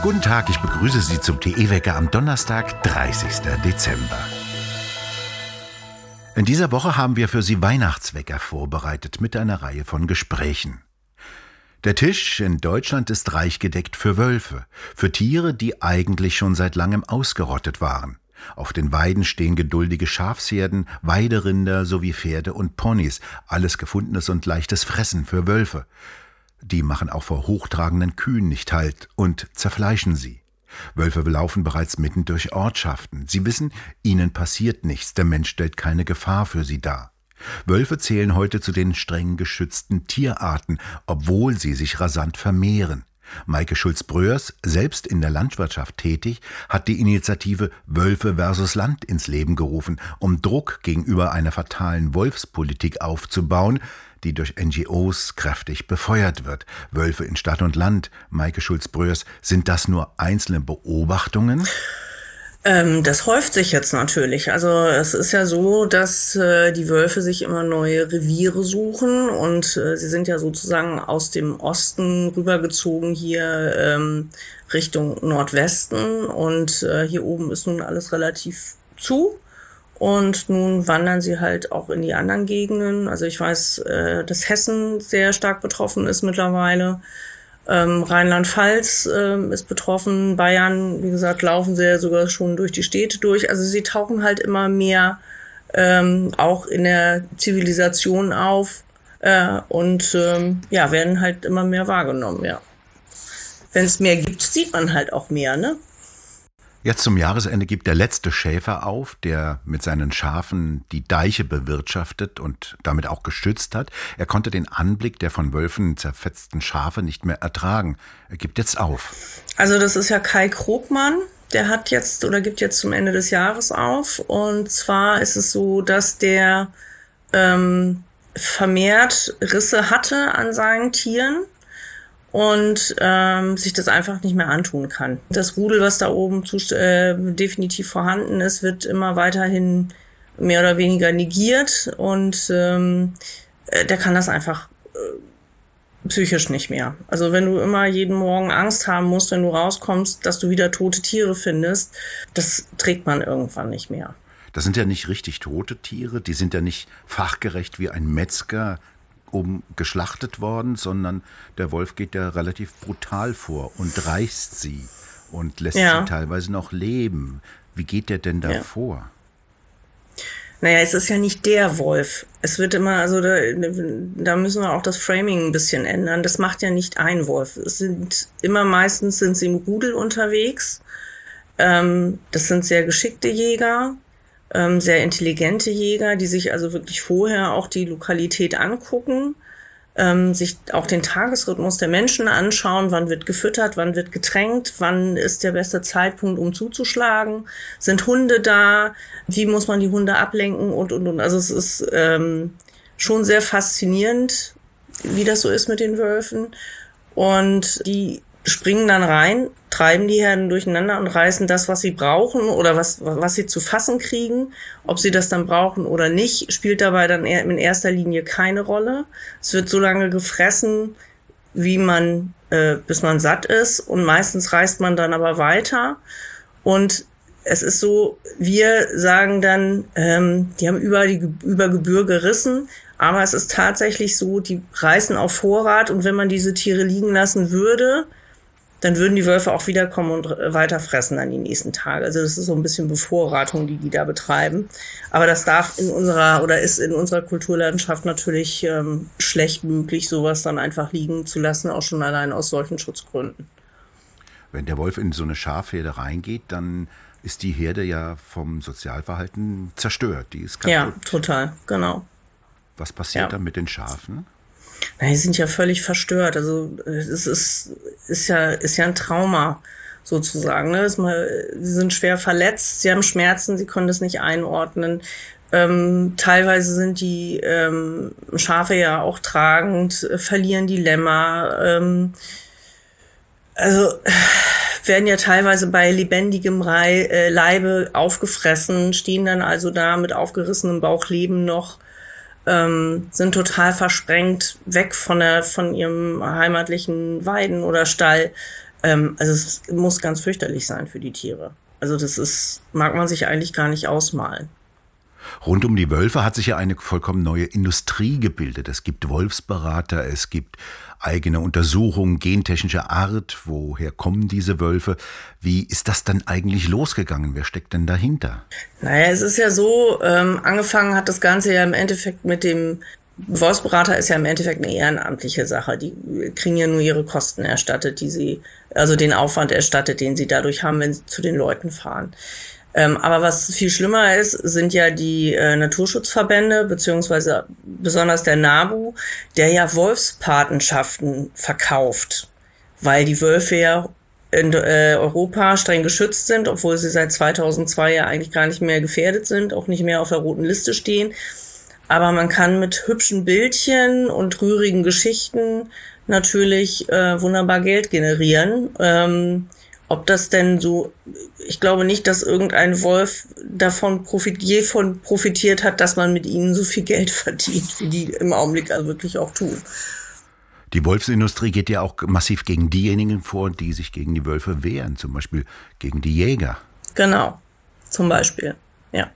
Guten Tag, ich begrüße Sie zum TE-Wecker am Donnerstag, 30. Dezember. In dieser Woche haben wir für Sie Weihnachtswecker vorbereitet mit einer Reihe von Gesprächen. Der Tisch in Deutschland ist reich gedeckt für Wölfe, für Tiere, die eigentlich schon seit langem ausgerottet waren. Auf den Weiden stehen geduldige Schafsherden, Weiderinder sowie Pferde und Ponys, alles gefundenes und leichtes Fressen für Wölfe. Die machen auch vor hochtragenden Kühen nicht Halt und zerfleischen sie. Wölfe laufen bereits mitten durch Ortschaften. Sie wissen, ihnen passiert nichts, der Mensch stellt keine Gefahr für sie dar. Wölfe zählen heute zu den streng geschützten Tierarten, obwohl sie sich rasant vermehren. Maike Schulz-Bröers, selbst in der Landwirtschaft tätig, hat die Initiative Wölfe versus Land ins Leben gerufen, um Druck gegenüber einer fatalen Wolfspolitik aufzubauen, die durch NGOs kräftig befeuert wird. Wölfe in Stadt und Land, Maike Schulz-Bröers, sind das nur einzelne Beobachtungen? Ähm, das häuft sich jetzt natürlich. Also es ist ja so, dass äh, die Wölfe sich immer neue Reviere suchen und äh, sie sind ja sozusagen aus dem Osten rübergezogen hier ähm, Richtung Nordwesten und äh, hier oben ist nun alles relativ zu. Und nun wandern sie halt auch in die anderen Gegenden. Also ich weiß, äh, dass Hessen sehr stark betroffen ist mittlerweile. Ähm, Rheinland-Pfalz ähm, ist betroffen. Bayern, wie gesagt, laufen sie ja sogar schon durch die Städte durch. Also sie tauchen halt immer mehr ähm, auch in der Zivilisation auf äh, und ähm, ja, werden halt immer mehr wahrgenommen, ja. Wenn es mehr gibt, sieht man halt auch mehr, ne? Jetzt zum Jahresende gibt der letzte Schäfer auf, der mit seinen Schafen die Deiche bewirtschaftet und damit auch geschützt hat. Er konnte den Anblick der von Wölfen zerfetzten Schafe nicht mehr ertragen. Er gibt jetzt auf. Also das ist ja Kai Krogmann. Der hat jetzt oder gibt jetzt zum Ende des Jahres auf. Und zwar ist es so, dass der ähm, vermehrt Risse hatte an seinen Tieren und ähm, sich das einfach nicht mehr antun kann. Das Rudel, was da oben zu, äh, definitiv vorhanden ist, wird immer weiterhin mehr oder weniger negiert und ähm, äh, der kann das einfach äh, psychisch nicht mehr. Also wenn du immer jeden Morgen Angst haben musst, wenn du rauskommst, dass du wieder tote Tiere findest, das trägt man irgendwann nicht mehr. Das sind ja nicht richtig tote Tiere, die sind ja nicht fachgerecht wie ein Metzger um geschlachtet worden, sondern der Wolf geht ja relativ brutal vor und reißt sie und lässt ja. sie teilweise noch leben. Wie geht der denn da ja. vor? Naja, es ist ja nicht der Wolf. Es wird immer, also da, da müssen wir auch das Framing ein bisschen ändern. Das macht ja nicht ein Wolf. Es sind immer meistens sind sie im Rudel unterwegs. Ähm, das sind sehr geschickte Jäger ähm, sehr intelligente Jäger, die sich also wirklich vorher auch die Lokalität angucken, ähm, sich auch den Tagesrhythmus der Menschen anschauen, wann wird gefüttert, wann wird getränkt, wann ist der beste Zeitpunkt, um zuzuschlagen, sind Hunde da, wie muss man die Hunde ablenken und, und, und. Also es ist ähm, schon sehr faszinierend, wie das so ist mit den Wölfen. Und die springen dann rein, treiben die Herden durcheinander und reißen das, was sie brauchen oder was, was sie zu fassen kriegen. Ob sie das dann brauchen oder nicht, spielt dabei dann in erster Linie keine Rolle. Es wird so lange gefressen, wie man, äh, bis man satt ist und meistens reist man dann aber weiter. Und es ist so, wir sagen dann, ähm, die haben über die über Gebühr gerissen, aber es ist tatsächlich so, die reißen auf Vorrat und wenn man diese Tiere liegen lassen würde, dann würden die Wölfe auch wiederkommen und weiter fressen dann die nächsten Tage. Also das ist so ein bisschen Bevorratung, die die da betreiben. Aber das darf in unserer oder ist in unserer Kulturlandschaft natürlich ähm, schlecht möglich, sowas dann einfach liegen zu lassen, auch schon allein aus solchen Schutzgründen. Wenn der Wolf in so eine Schafherde reingeht, dann ist die Herde ja vom Sozialverhalten zerstört. Die ist kaputt. Ja, total, genau. Was passiert ja. dann mit den Schafen? Na, die sind ja völlig verstört. Also es ist, ist ja, ist ja ein Trauma sozusagen. Ne? Sie sind schwer verletzt, sie haben Schmerzen, sie können das nicht einordnen. Ähm, teilweise sind die ähm, Schafe ja auch tragend, äh, verlieren die Lämmer. Ähm, also werden ja teilweise bei lebendigem Rei, äh, Leibe aufgefressen, stehen dann also da mit aufgerissenem Bauch leben noch ähm, sind total versprengt, weg von der von ihrem heimatlichen Weiden oder Stall. Ähm, also es muss ganz fürchterlich sein für die Tiere. Also das ist, mag man sich eigentlich gar nicht ausmalen. Rund um die Wölfe hat sich ja eine vollkommen neue Industrie gebildet. Es gibt Wolfsberater, es gibt eigene Untersuchungen gentechnischer Art. Woher kommen diese Wölfe? Wie ist das dann eigentlich losgegangen? Wer steckt denn dahinter? Naja, es ist ja so, ähm, angefangen hat das Ganze ja im Endeffekt mit dem Wolfsberater ist ja im Endeffekt eine ehrenamtliche Sache. Die kriegen ja nur ihre Kosten erstattet, die sie, also den Aufwand erstattet, den sie dadurch haben, wenn sie zu den Leuten fahren. Ähm, aber was viel schlimmer ist, sind ja die äh, Naturschutzverbände, beziehungsweise besonders der NABU, der ja Wolfspatenschaften verkauft, weil die Wölfe ja in äh, Europa streng geschützt sind, obwohl sie seit 2002 ja eigentlich gar nicht mehr gefährdet sind, auch nicht mehr auf der roten Liste stehen. Aber man kann mit hübschen Bildchen und rührigen Geschichten natürlich äh, wunderbar Geld generieren. Ähm, ob das denn so, ich glaube nicht, dass irgendein Wolf davon profit, je von profitiert hat, dass man mit ihnen so viel Geld verdient, wie die im Augenblick also wirklich auch tun. Die Wolfsindustrie geht ja auch massiv gegen diejenigen vor, die sich gegen die Wölfe wehren, zum Beispiel gegen die Jäger. Genau, zum Beispiel, ja.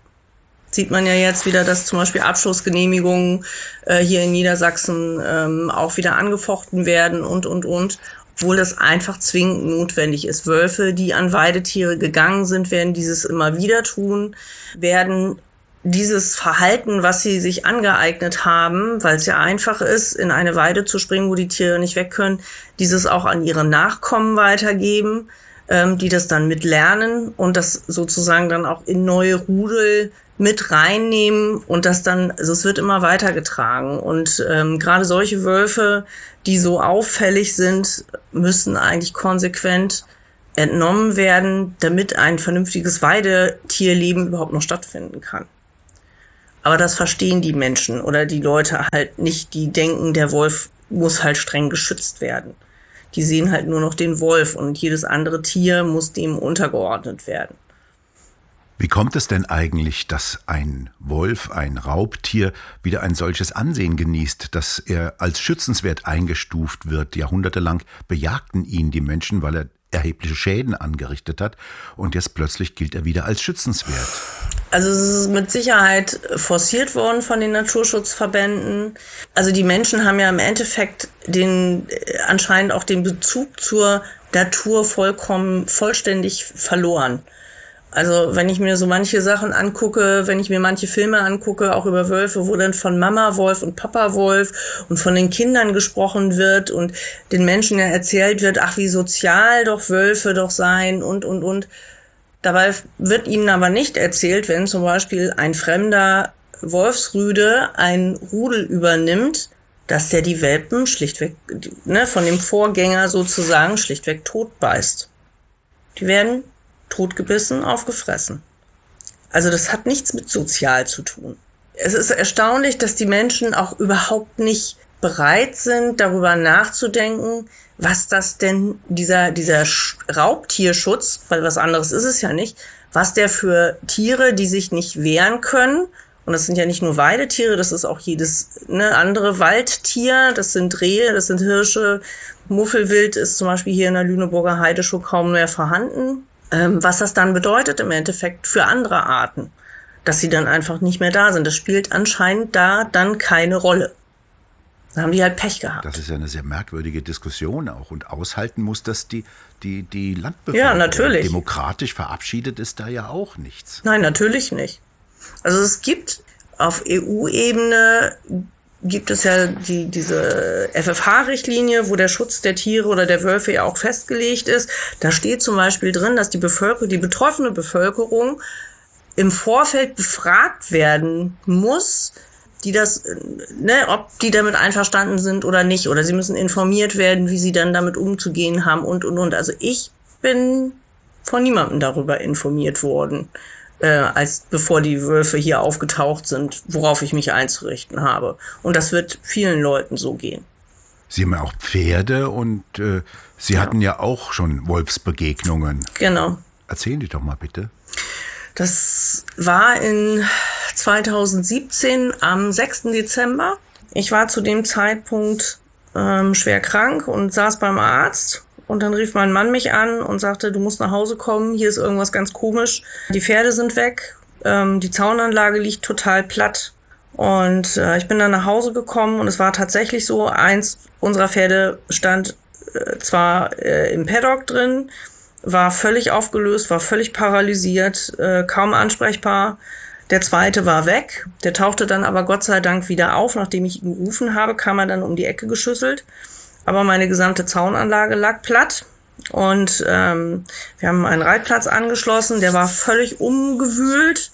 Sieht man ja jetzt wieder, dass zum Beispiel Abschussgenehmigungen äh, hier in Niedersachsen ähm, auch wieder angefochten werden und, und, und obwohl das einfach zwingend notwendig ist. Wölfe, die an Weidetiere gegangen sind, werden dieses immer wieder tun, werden dieses Verhalten, was sie sich angeeignet haben, weil es ja einfach ist, in eine Weide zu springen, wo die Tiere nicht weg können, dieses auch an ihre Nachkommen weitergeben, ähm, die das dann mitlernen und das sozusagen dann auch in neue Rudel mit reinnehmen und das dann, also es wird immer weitergetragen. Und ähm, gerade solche Wölfe, die so auffällig sind, müssen eigentlich konsequent entnommen werden, damit ein vernünftiges Weidetierleben überhaupt noch stattfinden kann. Aber das verstehen die Menschen oder die Leute halt nicht, die denken, der Wolf muss halt streng geschützt werden. Die sehen halt nur noch den Wolf und jedes andere Tier muss dem untergeordnet werden. Wie kommt es denn eigentlich, dass ein Wolf, ein Raubtier, wieder ein solches Ansehen genießt, dass er als schützenswert eingestuft wird? Jahrhundertelang bejagten ihn die Menschen, weil er erhebliche Schäden angerichtet hat und jetzt plötzlich gilt er wieder als schützenswert. Also es ist mit Sicherheit forciert worden von den Naturschutzverbänden. Also die Menschen haben ja im Endeffekt den anscheinend auch den Bezug zur Natur vollkommen vollständig verloren. Also wenn ich mir so manche Sachen angucke, wenn ich mir manche Filme angucke, auch über Wölfe, wo dann von Mama Wolf und Papa Wolf und von den Kindern gesprochen wird und den Menschen ja erzählt wird, ach wie sozial doch Wölfe doch sein und, und, und. Dabei wird ihnen aber nicht erzählt, wenn zum Beispiel ein fremder Wolfsrüde ein Rudel übernimmt, dass der die Welpen schlichtweg, ne, von dem Vorgänger sozusagen schlichtweg tot beißt. Die werden totgebissen, aufgefressen. Also das hat nichts mit sozial zu tun. Es ist erstaunlich, dass die Menschen auch überhaupt nicht bereit sind, darüber nachzudenken, was das denn dieser, dieser Raubtierschutz, weil was anderes ist es ja nicht, was der für Tiere, die sich nicht wehren können, und das sind ja nicht nur Weidetiere, das ist auch jedes ne, andere Waldtier, das sind Rehe, das sind Hirsche, Muffelwild ist zum Beispiel hier in der Lüneburger Heide schon kaum mehr vorhanden ähm, was das dann bedeutet im Endeffekt für andere Arten, dass sie dann einfach nicht mehr da sind. Das spielt anscheinend da dann keine Rolle. Da haben die halt Pech gehabt. Das ist ja eine sehr merkwürdige Diskussion auch. Und aushalten muss das die, die, die Landbevölkerung. Ja, natürlich. Demokratisch verabschiedet ist da ja auch nichts. Nein, natürlich nicht. Also es gibt auf EU-Ebene gibt es ja die, diese FFH-Richtlinie, wo der Schutz der Tiere oder der Wölfe ja auch festgelegt ist. Da steht zum Beispiel drin, dass die Bevölkerung, die betroffene Bevölkerung im Vorfeld befragt werden muss, die das, ne, ob die damit einverstanden sind oder nicht, oder sie müssen informiert werden, wie sie dann damit umzugehen haben und und und. Also ich bin von niemandem darüber informiert worden äh, als bevor die Wölfe hier aufgetaucht sind, worauf ich mich einzurichten habe. Und das wird vielen Leuten so gehen. Sie haben ja auch Pferde und äh, Sie ja. hatten ja auch schon Wolfsbegegnungen. Genau. Erzählen die doch mal bitte. Das war in 2017 am 6. Dezember. Ich war zu dem Zeitpunkt ähm, schwer krank und saß beim Arzt Und dann rief mein Mann mich an und sagte, du musst nach Hause kommen, hier ist irgendwas ganz komisch. Die Pferde sind weg, ähm, die Zaunanlage liegt total platt. Und äh, ich bin dann nach Hause gekommen und es war tatsächlich so, eins unserer Pferde stand äh, zwar äh, im Paddock drin, war völlig aufgelöst, war völlig paralysiert, äh, kaum ansprechbar. Der zweite war weg. Der tauchte dann aber Gott sei Dank wieder auf. Nachdem ich ihn gerufen habe, kam er dann um die Ecke geschüsselt. Aber meine gesamte Zaunanlage lag platt. Und ähm, wir haben einen Reitplatz angeschlossen, der war völlig umgewühlt.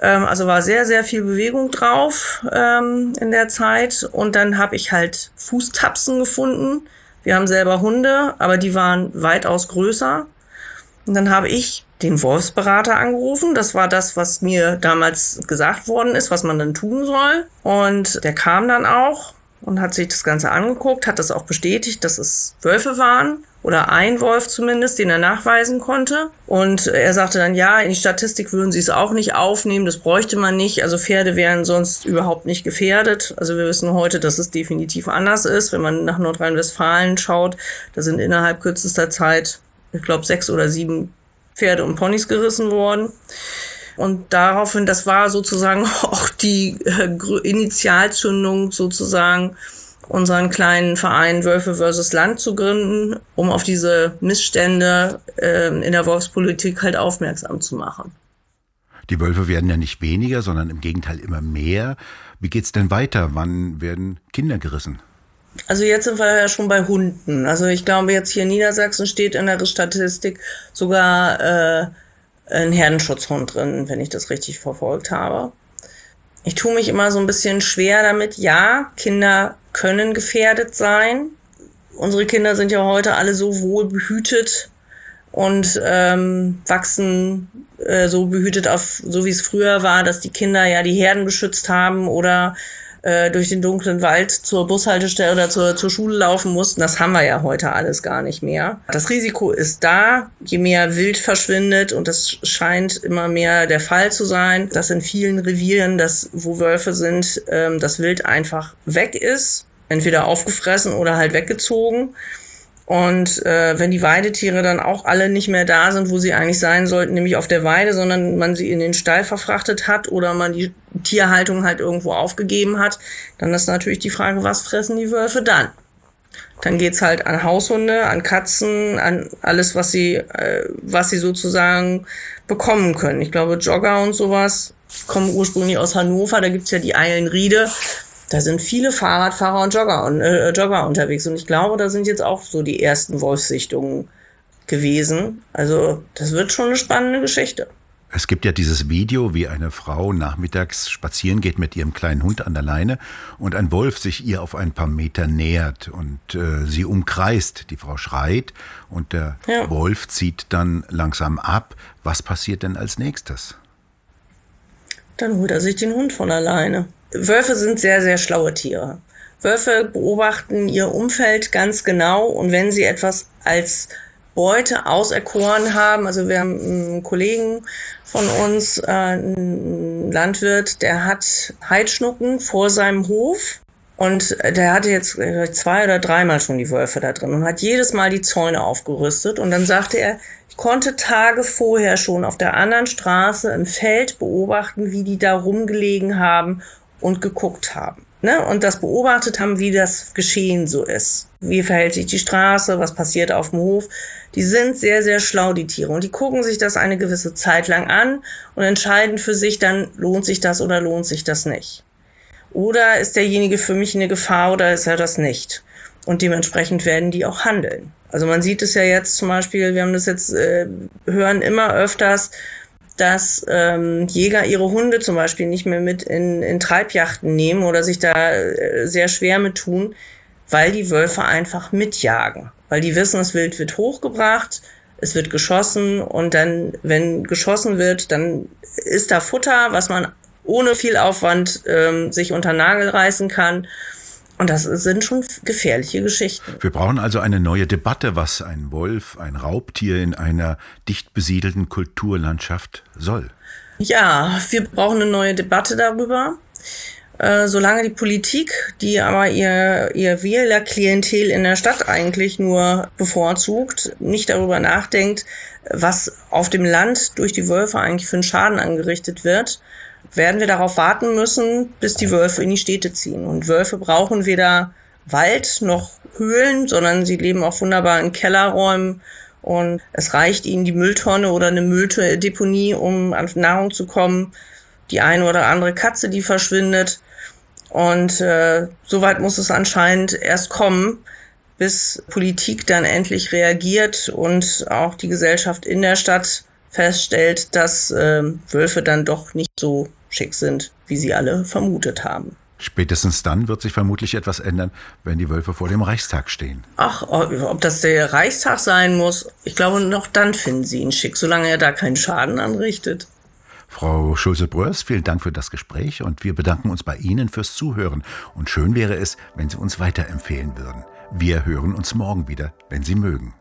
Ähm, also war sehr, sehr viel Bewegung drauf ähm, in der Zeit. Und dann habe ich halt Fußtapsen gefunden. Wir haben selber Hunde, aber die waren weitaus größer. Und dann habe ich den Wolfsberater angerufen. Das war das, was mir damals gesagt worden ist, was man dann tun soll. Und der kam dann auch und hat sich das Ganze angeguckt, hat das auch bestätigt, dass es Wölfe waren oder ein Wolf zumindest, den er nachweisen konnte. Und er sagte dann, ja, in die Statistik würden sie es auch nicht aufnehmen, das bräuchte man nicht. Also Pferde wären sonst überhaupt nicht gefährdet. Also wir wissen heute, dass es definitiv anders ist. Wenn man nach Nordrhein-Westfalen schaut, da sind innerhalb kürzester Zeit, ich glaube, sechs oder sieben Pferde und Ponys gerissen worden. Und daraufhin, das war sozusagen auch die äh, Initialzündung sozusagen, unseren kleinen Verein Wölfe versus Land zu gründen, um auf diese Missstände äh, in der Wolfspolitik halt aufmerksam zu machen. Die Wölfe werden ja nicht weniger, sondern im Gegenteil immer mehr. Wie geht's denn weiter? Wann werden Kinder gerissen? Also jetzt sind wir ja schon bei Hunden. Also ich glaube, jetzt hier in Niedersachsen steht in der Statistik sogar äh, ein Herdenschutzhund drin, wenn ich das richtig verfolgt habe. Ich tue mich immer so ein bisschen schwer damit. Ja, Kinder können gefährdet sein. Unsere Kinder sind ja heute alle so wohl behütet und ähm, wachsen äh, so behütet auf, so wie es früher war, dass die Kinder ja die Herden beschützt haben oder äh, durch den dunklen Wald zur Bushaltestelle oder zur, zur Schule laufen mussten. Das haben wir ja heute alles gar nicht mehr. Das Risiko ist da, je mehr Wild verschwindet und das scheint immer mehr der Fall zu sein, dass in vielen Revieren, das, wo Wölfe sind, ähm, das Wild einfach weg ist, entweder aufgefressen oder halt weggezogen. Und äh, wenn die Weidetiere dann auch alle nicht mehr da sind, wo sie eigentlich sein sollten, nämlich auf der Weide, sondern man sie in den Stall verfrachtet hat oder man die Tierhaltung halt irgendwo aufgegeben hat, dann ist natürlich die Frage, was fressen die Wölfe dann? Dann geht's halt an Haushunde, an Katzen, an alles, was sie, äh, was sie sozusagen bekommen können. Ich glaube, Jogger und sowas kommen ursprünglich aus Hannover, da gibt's ja die Eilenriede, da sind viele Fahrradfahrer und Jogger, und, äh, Jogger unterwegs. Und ich glaube, da sind jetzt auch so die ersten Wolfssichtungen gewesen. Also das wird schon eine spannende Geschichte. Es gibt ja dieses Video, wie eine Frau nachmittags spazieren geht mit ihrem kleinen Hund an der Leine und ein Wolf sich ihr auf ein paar Meter nähert und äh, sie umkreist. Die Frau schreit und der ja. Wolf zieht dann langsam ab. Was passiert denn als nächstes? Dann holt er sich den Hund von alleine. Wölfe sind sehr, sehr schlaue Tiere. Wölfe beobachten ihr Umfeld ganz genau und wenn sie etwas als Beute auserkoren haben, also wir haben einen Kollegen von uns, äh, ein Landwirt, der hat Heidschnucken vor seinem Hof und der hatte jetzt zwei oder dreimal schon die Wölfe da drin und hat jedes Mal die Zäune aufgerüstet und dann sagte er, ich konnte Tage vorher schon auf der anderen Straße im Feld beobachten, wie die da rumgelegen haben und geguckt haben. Ne? Und das beobachtet haben, wie das Geschehen so ist. Wie verhält sich die Straße, was passiert auf dem Hof. Die sind sehr, sehr schlau, die Tiere. Und die gucken sich das eine gewisse Zeit lang an und entscheiden für sich dann, lohnt sich das oder lohnt sich das nicht. Oder ist derjenige für mich eine Gefahr oder ist er das nicht? Und dementsprechend werden die auch handeln. Also man sieht es ja jetzt zum Beispiel, wir haben das jetzt, äh, hören immer öfters, dass ähm, Jäger ihre Hunde zum Beispiel nicht mehr mit in, in Treibjachten nehmen oder sich da äh, sehr schwer mit tun, weil die Wölfe einfach mitjagen. Weil die wissen, das Wild wird hochgebracht, es wird geschossen und dann, wenn geschossen wird, dann ist da Futter, was man ohne viel Aufwand ähm, sich unter Nagel reißen kann. Und das sind schon gefährliche Geschichten. Wir brauchen also eine neue Debatte, was ein Wolf, ein Raubtier in einer dicht besiedelten Kulturlandschaft soll. Ja, wir brauchen eine neue Debatte darüber. Äh, solange die Politik, die aber ihr, ihr Wählerklientel in der Stadt eigentlich nur bevorzugt, nicht darüber nachdenkt, was auf dem Land durch die Wölfe eigentlich für einen Schaden angerichtet wird, werden wir darauf warten müssen, bis die Wölfe in die Städte ziehen. Und Wölfe brauchen weder Wald noch Höhlen, sondern sie leben auch wunderbar in Kellerräumen. Und es reicht ihnen die Mülltonne oder eine Mülldeponie, um an Nahrung zu kommen. Die eine oder andere Katze, die verschwindet. Und äh, soweit muss es anscheinend erst kommen, bis Politik dann endlich reagiert und auch die Gesellschaft in der Stadt feststellt, dass äh, Wölfe dann doch nicht so schick sind, wie sie alle vermutet haben. Spätestens dann wird sich vermutlich etwas ändern, wenn die Wölfe vor dem Reichstag stehen. Ach, ob das der Reichstag sein muss, ich glaube, noch dann finden sie ihn schick, solange er da keinen Schaden anrichtet. Frau Schulze-Bröers, vielen Dank für das Gespräch und wir bedanken uns bei Ihnen fürs Zuhören. Und schön wäre es, wenn Sie uns weiterempfehlen würden. Wir hören uns morgen wieder, wenn Sie mögen.